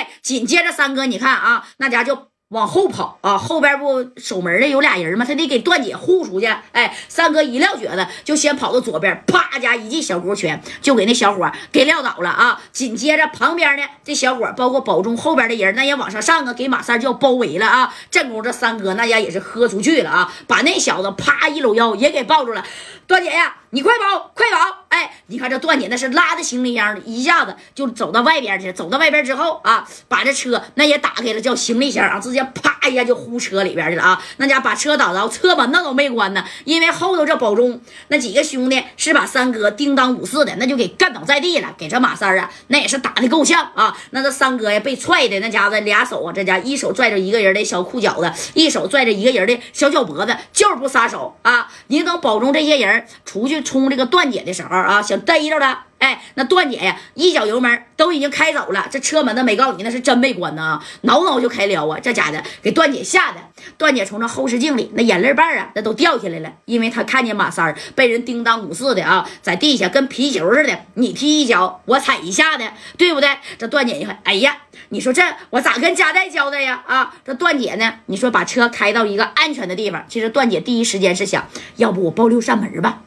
哎，紧接着三哥，你看啊，那家就。往后跑啊！后边不守门的有俩人吗？他得给段姐护出去。哎，三哥一撂蹶子，就先跑到左边，啪家一记小勾拳，就给那小伙给撂倒了啊！紧接着旁边呢，这小伙包括保中后边的人，那也往上上啊，给马三就要包围了啊！正宫这三哥那家也是喝出去了啊，把那小子啪一搂腰也给抱住了。段姐呀，你快跑，快跑！哎，你看这段姐那是拉着行李箱，一下子就走到外边去。走到外边之后啊，把这车那也打开了，叫行李箱啊，直接。啪一下就呼车里边去了啊！那家把车打着，车门那都没关呢，因为后头这保中那几个兄弟是把三哥叮当五四的，那就给干倒在地了。给这马三啊，那也是打的够呛啊！那这三哥呀，被踹的那家子俩手啊，这家一手拽着一个人的小裤脚子，一手拽着一个人的小脚脖子，就是不撒手啊！你等保中这些人出去冲这个段姐的时候啊，想逮着他。哎，那段姐呀，一脚油门都已经开走了，这车门都没告诉你，那是真没关呢，挠挠就开撩啊！这家的给段姐吓的，段姐从这后视镜里那眼泪瓣啊，那都掉下来了，因为她看见马三被人叮当五四的啊，在地下跟皮球似的，你踢一脚，我踩一下的，对不对？这段姐一看，哎呀，你说这我咋跟家代交代呀？啊，这段姐呢，你说把车开到一个安全的地方，其实段姐第一时间是想，要不我报六扇门吧。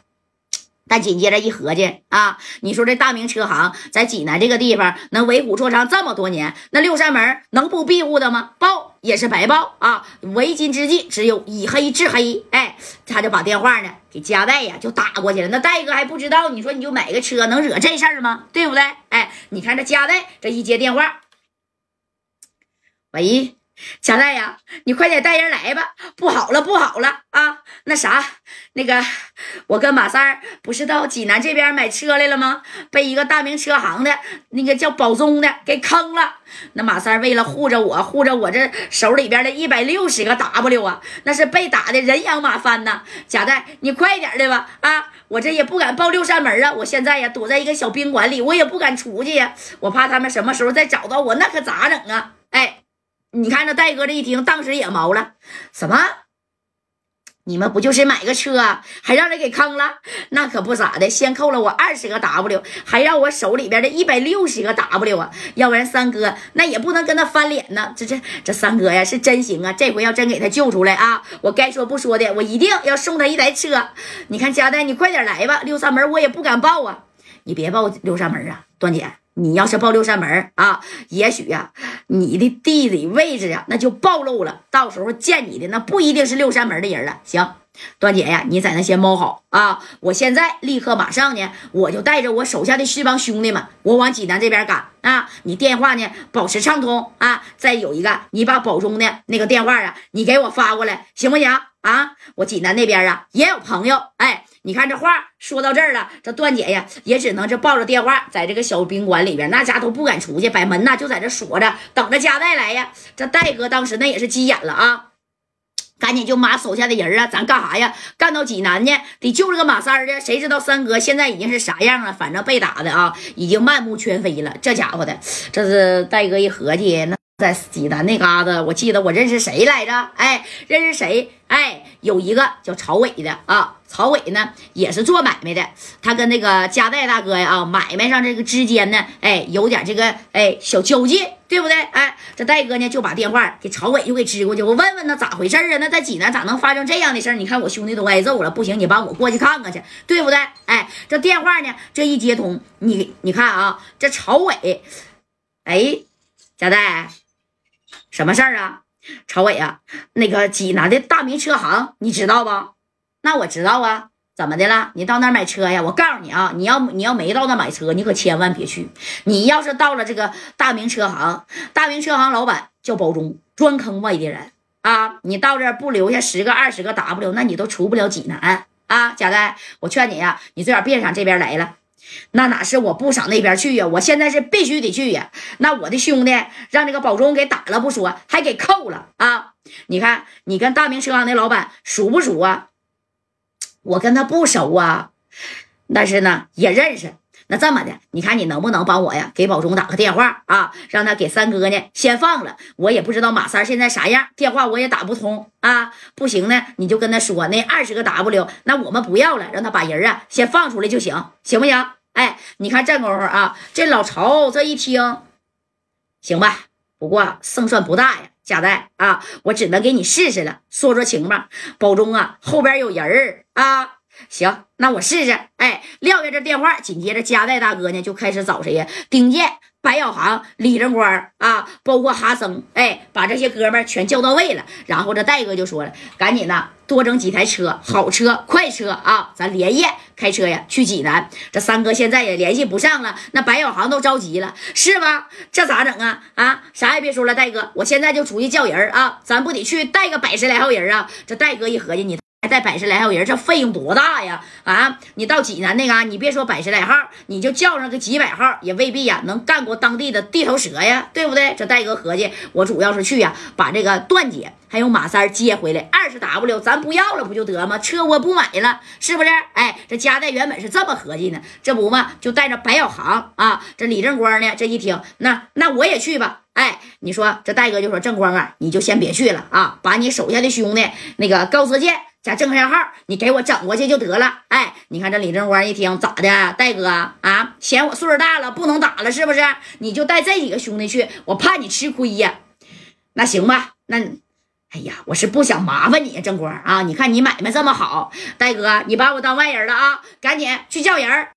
但紧接着一合计啊，你说这大明车行在济南这个地方能为虎作伥这么多年，那六扇门能不庇护的吗？报也是白报啊！为今之计只有以黑制黑。哎，他就把电话呢给加代呀就打过去了。那戴哥还不知道，你说你就买个车能惹这事儿吗？对不对？哎，你看这加代这一接电话，喂。贾代呀，你快点带人来吧！不好了，不好了啊！那啥，那个我跟马三儿不是到济南这边买车来了吗？被一个大名车行的那个叫宝宗的给坑了。那马三儿为了护着我，护着我这手里边的一百六十个 W 啊，那是被打的人仰马翻呐！贾代，你快点的吧！啊，我这也不敢报六扇门啊！我现在呀躲在一个小宾馆里，我也不敢出去呀，我怕他们什么时候再找到我，那可咋整啊？哎。你看这戴哥这一听，当时也毛了。什么？你们不就是买个车，还让人给坑了？那可不咋的，先扣了我二十个 W，还让我手里边的一百六十个 W 啊！要不然三哥那也不能跟他翻脸呢。这这这三哥呀是真行啊！这回要真给他救出来啊，我该说不说的，我一定要送他一台车。你看佳代，你快点来吧，六扇门我也不敢报啊！你别报六扇门啊，段姐。你要是报六扇门啊，也许呀，你的地理位置呀，那就暴露了。到时候见你的那不一定是六扇门的人了。行，段姐呀，你在那先猫好啊！我现在立刻马上呢，我就带着我手下的四帮兄弟们，我往济南这边赶啊！你电话呢，保持畅通啊！再有一个，你把保中的那个电话啊，你给我发过来，行不行啊？我济南那边啊也有朋友，哎。你看这话说到这儿了，这段姐呀也只能是抱着电话，在这个小宾馆里边，那家都不敢出去，把门呐就在这锁着，等着加代来呀。这戴哥当时那也是急眼了啊，赶紧就马手下的人啊，咱干啥呀？干到济南呢，得救这个马三儿谁知道三哥现在已经是啥样了？反正被打的啊，已经面目全非了。这家伙的，这是戴哥一合计，那在济南那嘎达，我记得我认识谁来着？哎，认识谁？哎，有一个叫曹伟的啊。曹伟呢也是做买卖的，他跟那个加代大哥呀啊买卖上这个之间呢，哎有点这个哎小交际，对不对？哎，这戴哥呢就把电话给曹伟就给支过去，我问问他咋回事啊？那在济南咋能发生这样的事你看我兄弟都挨揍了，不行，你帮我过去看看去，对不对？哎，这电话呢这一接通，你你看啊，这曹伟，哎，加代，什么事儿啊？曹伟啊，那个济南的大明车行，你知道不？那我知道啊，怎么的了？你到那儿买车呀？我告诉你啊，你要你要没到那买车，你可千万别去。你要是到了这个大明车行，大明车行老板叫包中，专坑外地人啊。你到这不留下十个二十个 W，那你都出不了济南啊。贾代，我劝你呀，你最好别上这边来了。那哪是我不上那边去呀？我现在是必须得去呀。那我的兄弟让这个保中给打了不说，还给扣了啊。你看，你跟大明车行的老板熟不熟啊？我跟他不熟啊，但是呢也认识。那这么的，你看你能不能帮我呀？给宝中打个电话啊，让他给三哥呢先放了。我也不知道马三现在啥样，电话我也打不通啊。不行呢，你就跟他说那二十个 W，那我们不要了，让他把人啊先放出来就行，行不行？哎，你看这功夫啊，这老曹这一听，行吧，不过胜算不大呀，贾代啊，我只能给你试试了，说说情吧。保中啊，后边有人儿啊。行，那我试试。哎，撂下这电话，紧接着加代大哥呢就开始找谁呀？丁健、白小航、李正光啊，包括哈森。哎，把这些哥们全叫到位了。然后这戴哥就说了：“赶紧的，多整几台车，好车、快车啊，咱连夜开车呀去济南。”这三哥现在也联系不上了，那白小航都着急了，是吧？这咋整啊？啊，啥也别说了，戴哥，我现在就出去叫人啊，咱不得去带个百十来号人啊？这戴哥一合计，你。还带百十来号人，这费用多大呀？啊，你到济南那嘎，你别说百十来号，你就叫上个几百号，也未必呀能干过当地的地头蛇呀，对不对？这戴哥合计，我主要是去呀，把这个段姐还有马三接回来，二十 W 咱不要了不就得吗？车我不买了，是不是？哎，这家代原本是这么合计呢，这不嘛，就带着白小航啊，这李正光呢，这一听，那那我也去吧。哎，你说这戴哥就说正光啊，你就先别去了啊，把你手下的兄弟那个高泽健。加郑山号，你给我整过去就得了。哎，你看这李正光一听咋的，戴哥啊，嫌我岁数大了不能打了是不是？你就带这几个兄弟去，我怕你吃亏呀。那行吧，那，哎呀，我是不想麻烦你，正光啊。你看你买卖这么好，戴哥，你把我当外人了啊，赶紧去叫人。